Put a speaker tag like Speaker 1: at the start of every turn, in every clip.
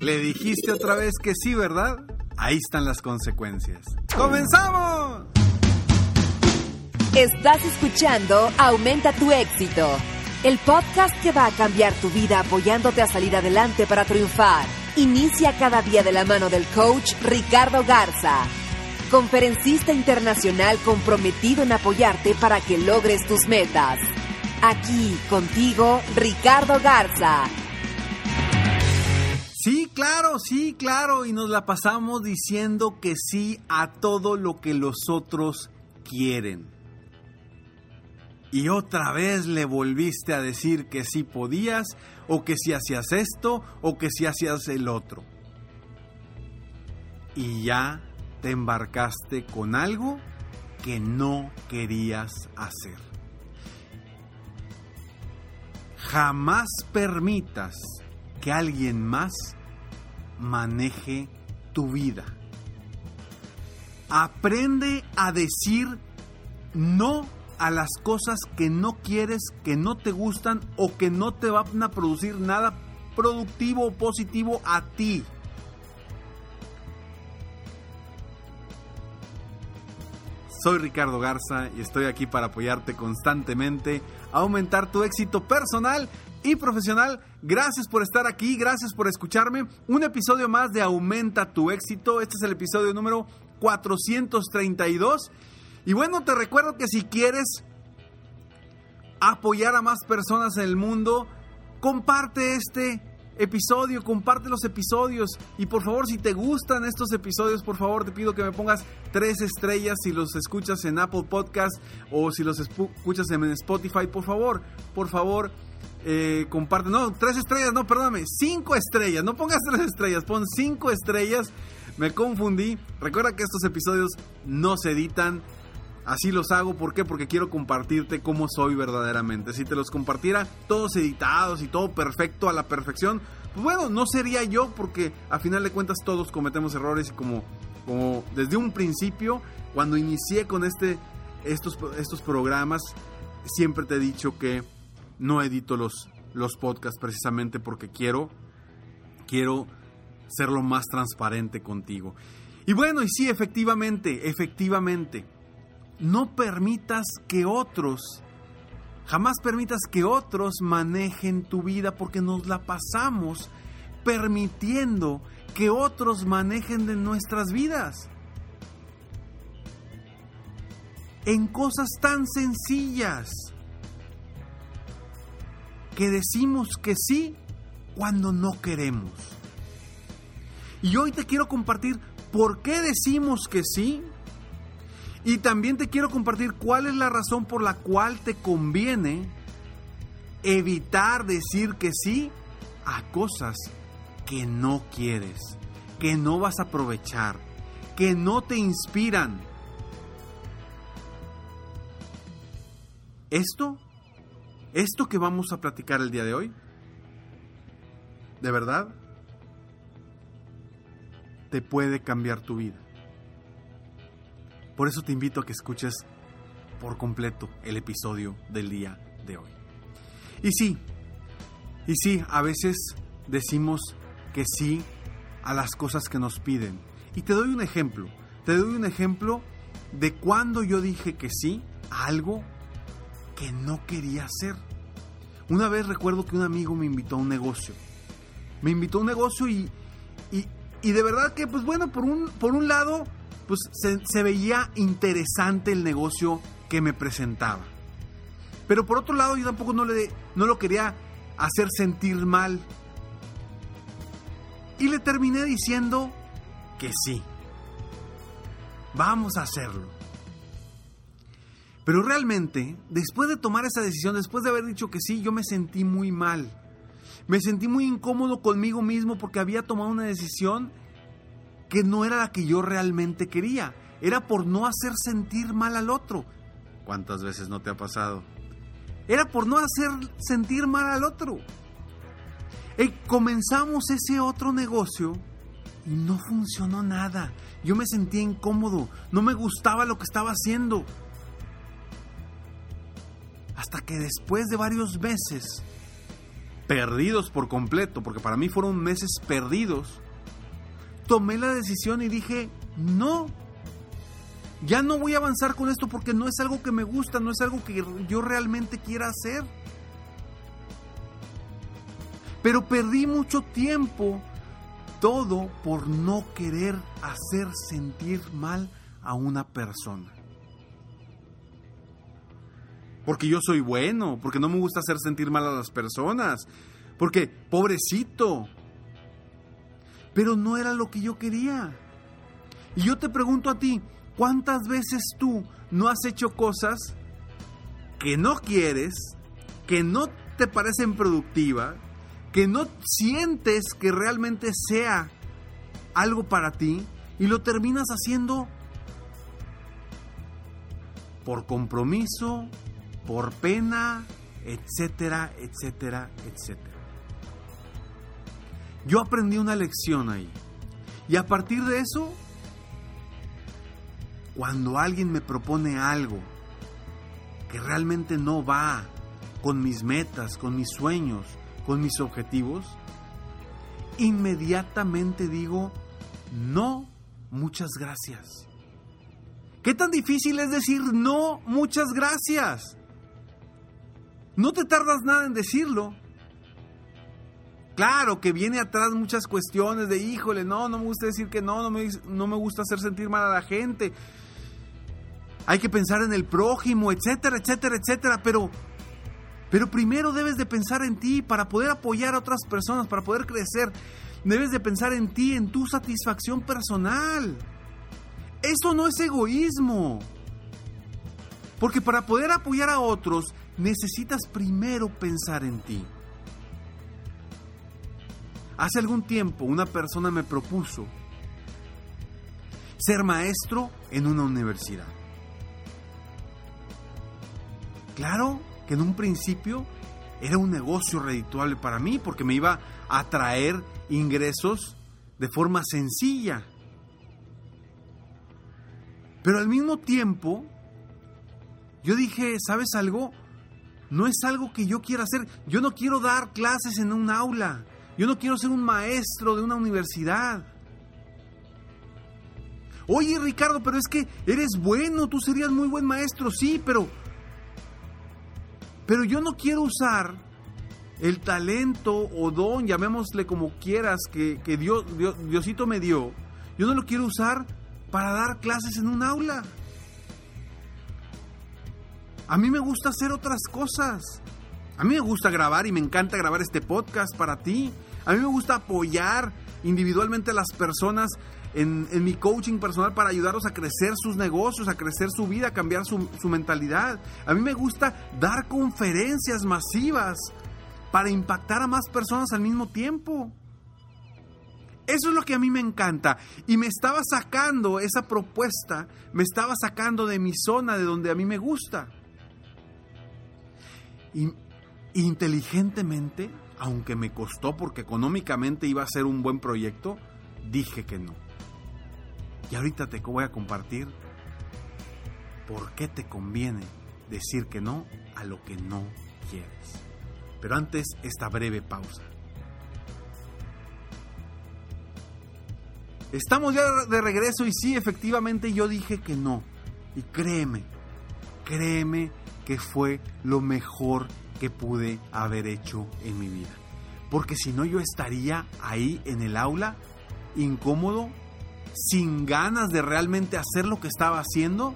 Speaker 1: Le dijiste otra vez que sí, ¿verdad? Ahí están las consecuencias. ¡Comenzamos!
Speaker 2: Estás escuchando Aumenta tu éxito, el podcast que va a cambiar tu vida apoyándote a salir adelante para triunfar. Inicia cada día de la mano del coach Ricardo Garza, conferencista internacional comprometido en apoyarte para que logres tus metas. Aquí contigo, Ricardo Garza
Speaker 1: Sí, claro, sí, claro. Y nos la pasamos diciendo que sí a todo lo que los otros quieren. Y otra vez le volviste a decir que sí podías, o que si hacías esto, o que si hacías el otro. Y ya te embarcaste con algo que no querías hacer. Jamás permitas que alguien más maneje tu vida. Aprende a decir no a las cosas que no quieres, que no te gustan o que no te van a producir nada productivo o positivo a ti. Soy Ricardo Garza y estoy aquí para apoyarte constantemente, a aumentar tu éxito personal y profesional. Gracias por estar aquí, gracias por escucharme. Un episodio más de Aumenta tu éxito. Este es el episodio número 432. Y bueno, te recuerdo que si quieres apoyar a más personas en el mundo, comparte este episodio, comparte los episodios y por favor si te gustan estos episodios, por favor te pido que me pongas tres estrellas si los escuchas en Apple Podcast o si los escuchas en Spotify, por favor, por favor. Eh, comparte, no, tres estrellas, no, perdóname, cinco estrellas, no pongas tres estrellas, pon cinco estrellas, me confundí. Recuerda que estos episodios no se editan, Así los hago, ¿por qué? Porque quiero compartirte cómo soy verdaderamente. Si te los compartiera todos editados y todo perfecto a la perfección, pues bueno, no sería yo porque a final de cuentas todos cometemos errores y como, como desde un principio, cuando inicié con este, estos, estos programas, siempre te he dicho que no edito los, los podcasts precisamente porque quiero, quiero ser lo más transparente contigo. Y bueno, y sí, efectivamente, efectivamente no permitas que otros, jamás permitas que otros manejen tu vida porque nos la pasamos permitiendo que otros manejen de nuestras vidas. En cosas tan sencillas que decimos que sí cuando no queremos. Y hoy te quiero compartir por qué decimos que sí y también te quiero compartir cuál es la razón por la cual te conviene evitar decir que sí a cosas que no quieres, que no vas a aprovechar, que no te inspiran. Esto, esto que vamos a platicar el día de hoy, de verdad, te puede cambiar tu vida. Por eso te invito a que escuches por completo el episodio del día de hoy. Y sí, y sí, a veces decimos que sí a las cosas que nos piden. Y te doy un ejemplo. Te doy un ejemplo de cuando yo dije que sí a algo que no quería hacer. Una vez recuerdo que un amigo me invitó a un negocio. Me invitó a un negocio y, y, de verdad que, pues bueno, por un, por un lado, pues se, veía interesante el negocio que me presentaba. Pero por otro lado, yo tampoco no, le, no lo quería hacer sentir mal. Y le terminé diciendo que sí. Vamos a hacerlo. Pero realmente, después de tomar esa decisión, después de haber dicho que sí, yo me sentí muy mal. Me sentí muy incómodo conmigo mismo porque había tomado una decisión que no era la que yo realmente quería. Era por no hacer sentir mal al otro. ¿Cuántas veces no te ha pasado? Era por no hacer sentir mal al otro. Y comenzamos ese otro negocio y no funcionó nada. Yo me sentía incómodo, no me gustaba lo que estaba haciendo. Hasta que después de varios meses, perdidos por completo, porque para mí fueron meses perdidos, tomé la decisión y dije, no, ya no voy a avanzar con esto porque no es algo que me gusta, no es algo que yo realmente quiera hacer. Pero perdí mucho tiempo, todo por no querer hacer sentir mal a una persona porque yo soy bueno, porque no me gusta hacer sentir mal a las personas, porque pobrecito. Pero no era lo que yo quería. Y yo te pregunto a ti, ¿cuántas veces tú no has hecho cosas que no quieres, que no te parecen productivas, que no sientes que realmente sea algo para ti y lo terminas haciendo por compromiso, por pena, etcétera, etcétera, etcétera. Yo aprendí una lección ahí. Y a partir de eso, cuando alguien me propone algo que realmente no va con mis metas, con mis sueños, con mis objetivos, inmediatamente digo, no, muchas gracias. ¿Qué tan difícil es decir no, muchas gracias? No te tardas nada en decirlo. Claro que viene atrás muchas cuestiones de, híjole, no, no me gusta decir que no, no me, no me gusta hacer sentir mal a la gente. Hay que pensar en el prójimo, etcétera, etcétera, etcétera. Pero, pero primero debes de pensar en ti para poder apoyar a otras personas, para poder crecer. Debes de pensar en ti, en tu satisfacción personal. Eso no es egoísmo. Porque para poder apoyar a otros necesitas primero pensar en ti. Hace algún tiempo una persona me propuso ser maestro en una universidad. Claro que en un principio era un negocio redituable para mí porque me iba a traer ingresos de forma sencilla. Pero al mismo tiempo, yo dije, ¿sabes algo? No es algo que yo quiera hacer. Yo no quiero dar clases en un aula. Yo no quiero ser un maestro de una universidad. Oye Ricardo, pero es que eres bueno, tú serías muy buen maestro, sí, pero... Pero yo no quiero usar el talento o don, llamémosle como quieras, que, Dios, Diosito me dio. Yo no lo quiero usar para dar clases en un aula. A mí me gusta hacer otras cosas. A mí me gusta grabar y me encanta grabar este podcast para ti. A mí me gusta apoyar individualmente a las personas en, mi coaching personal para ayudarlos a crecer sus negocios, a crecer su vida, a cambiar su, su mentalidad. A mí me gusta dar conferencias masivas para impactar a más personas al mismo tiempo. Eso es lo que a mí me encanta. Y me estaba sacando esa propuesta, me estaba sacando de mi zona, de donde a mí me gusta inteligentemente, aunque me costó porque económicamente iba a ser un buen proyecto, dije que no. Y ahorita te voy a compartir por qué te conviene decir que no a lo que no quieres. Pero antes, esta breve pausa. Estamos ya de regreso y sí, efectivamente yo dije que no. Y créeme, créeme que fue lo mejor que pude haber hecho en mi vida. Porque si no yo estaría ahí en el aula, incómodo, sin ganas de realmente hacer lo que estaba haciendo,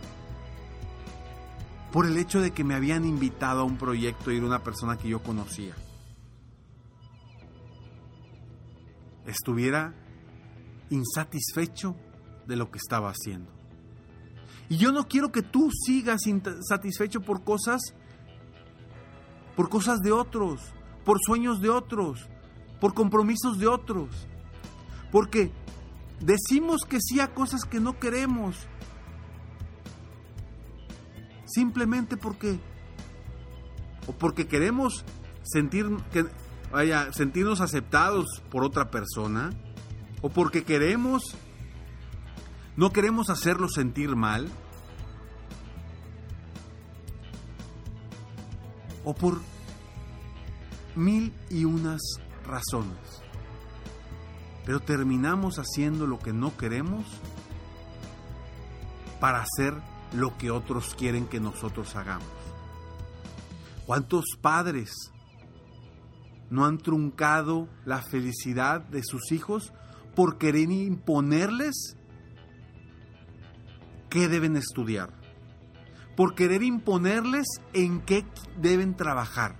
Speaker 1: por el hecho de que me habían invitado a un proyecto y era una persona que yo conocía. Estuviera insatisfecho de lo que estaba haciendo. Y yo no quiero que tú sigas insatisfecho por cosas por cosas de otros, por sueños de otros, por compromisos de otros. Porque decimos que sí a cosas que no queremos. Simplemente porque o porque queremos sentir que vaya, sentirnos aceptados por otra persona o porque queremos no queremos hacerlo sentir mal o por mil y unas razones. Pero terminamos haciendo lo que no queremos para hacer lo que otros quieren que nosotros hagamos. ¿Cuántos padres no han truncado la felicidad de sus hijos por querer imponerles qué deben estudiar? Por querer imponerles en qué deben trabajar.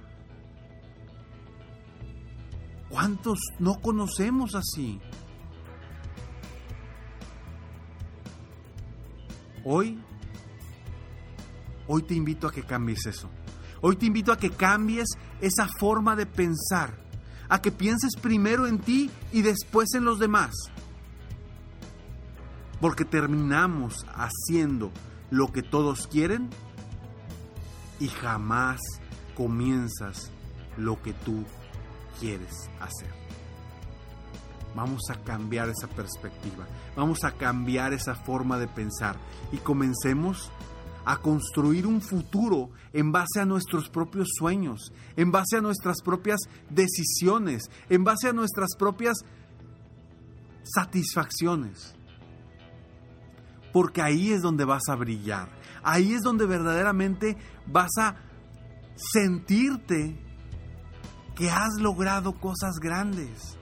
Speaker 1: ¿Cuántos no conocemos así? Hoy, hoy te invito a que cambies eso. Hoy te invito a que cambies esa forma de pensar, a que pienses primero en ti y después en los demás. Porque terminamos haciendo lo que todos quieren y jamás comienzas lo que tú quieres hacer. Vamos a cambiar esa perspectiva, vamos a cambiar esa forma de pensar y comencemos a construir un futuro en base a nuestros propios sueños, en base a nuestras propias decisiones, en base a nuestras propias satisfacciones. Porque ahí es donde vas a brillar, ahí es donde verdaderamente vas a sentirte que has logrado cosas grandes.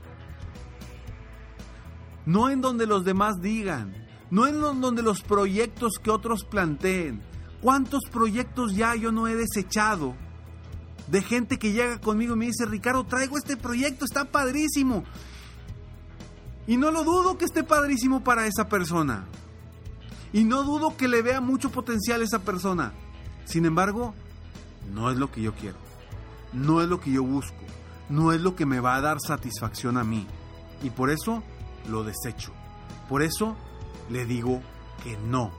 Speaker 1: No en donde los demás digan, no en donde los proyectos que otros planteen. ¿Cuántos proyectos ya yo no he desechado? De gente que llega conmigo y me dice, Ricardo, traigo este proyecto, está padrísimo. Y no lo dudo que esté padrísimo para esa persona. Y no dudo que le vea mucho potencial a esa persona. Sin embargo, no es lo que yo quiero. No es lo que yo busco no es lo que me va a dar satisfacción a mí. Y por eso lo desecho. Por eso le digo que no.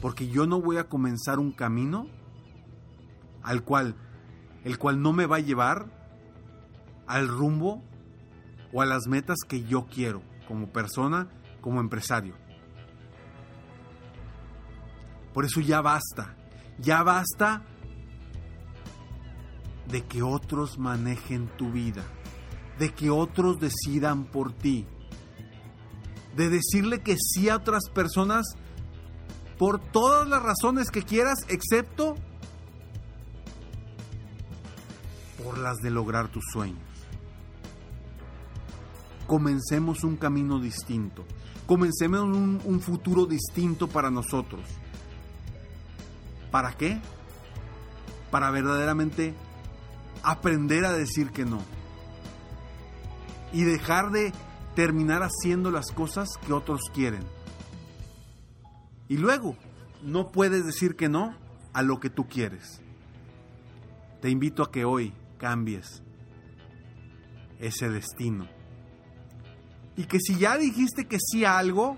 Speaker 1: Porque yo no voy a comenzar un camino al cual el cual no me va a llevar al rumbo o a las metas que yo quiero como persona, como empresario. Por eso ya basta. Ya basta de que otros manejen tu vida, de que otros decidan por ti, de decirle que sí a otras personas por todas las razones que quieras, excepto por las de lograr tus sueños. Comencemos un camino distinto, comencemos un, un futuro distinto para nosotros. ¿Para qué? Para verdaderamente aprender a decir que no. Y dejar de terminar haciendo las cosas que otros quieren. Y luego, no puedes decir que no a lo que tú quieres. Te invito a que hoy cambies ese destino. Y que si ya dijiste que sí a algo,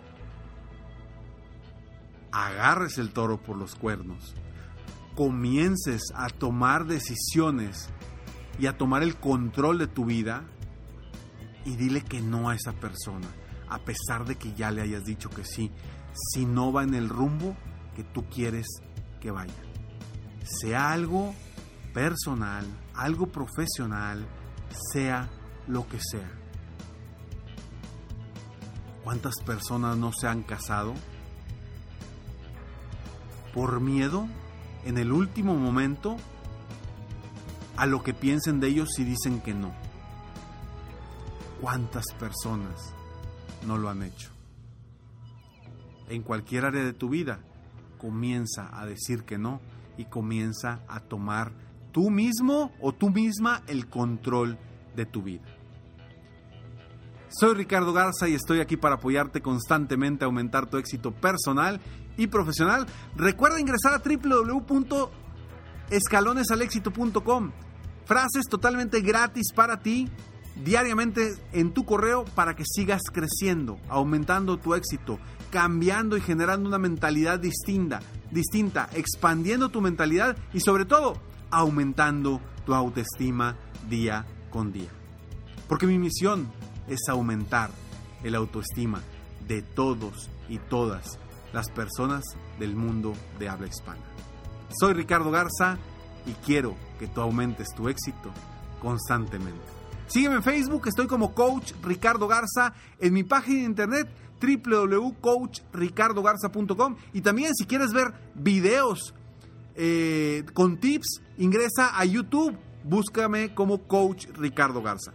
Speaker 1: agarres el toro por los cuernos. Comiences a tomar decisiones y a tomar el control de tu vida y dile que no a esa persona, a pesar de que ya le hayas dicho que sí, si no va en el rumbo que tú quieres que vaya. Sea algo personal, algo profesional, sea lo que sea. ¿Cuántas personas no se han casado por miedo en el último momento a lo que piensen de ellos si dicen que no. ¿Cuántas personas no lo han hecho? En cualquier área de tu vida, comienza a decir que no y comienza a tomar tú mismo o tú misma el control de tu vida. Soy Ricardo Garza y estoy aquí para apoyarte constantemente a aumentar tu éxito personal y profesional. Recuerda ingresar a www.escalonesalexito.com. Frases totalmente gratis para ti diariamente en tu correo para que sigas creciendo, aumentando tu éxito, cambiando y generando una mentalidad distinta, distinta, expandiendo tu mentalidad y sobre todo aumentando tu autoestima día con día. Porque mi misión es aumentar el autoestima de todos y todas las personas del mundo de habla hispana. Soy Ricardo Garza y quiero que tú aumentes tu éxito constantemente. Sígueme en Facebook, estoy como Coach Ricardo Garza, en mi página de internet www.coachricardogarza.com y también si quieres ver videos eh, con tips, ingresa a YouTube, búscame como Coach Ricardo Garza.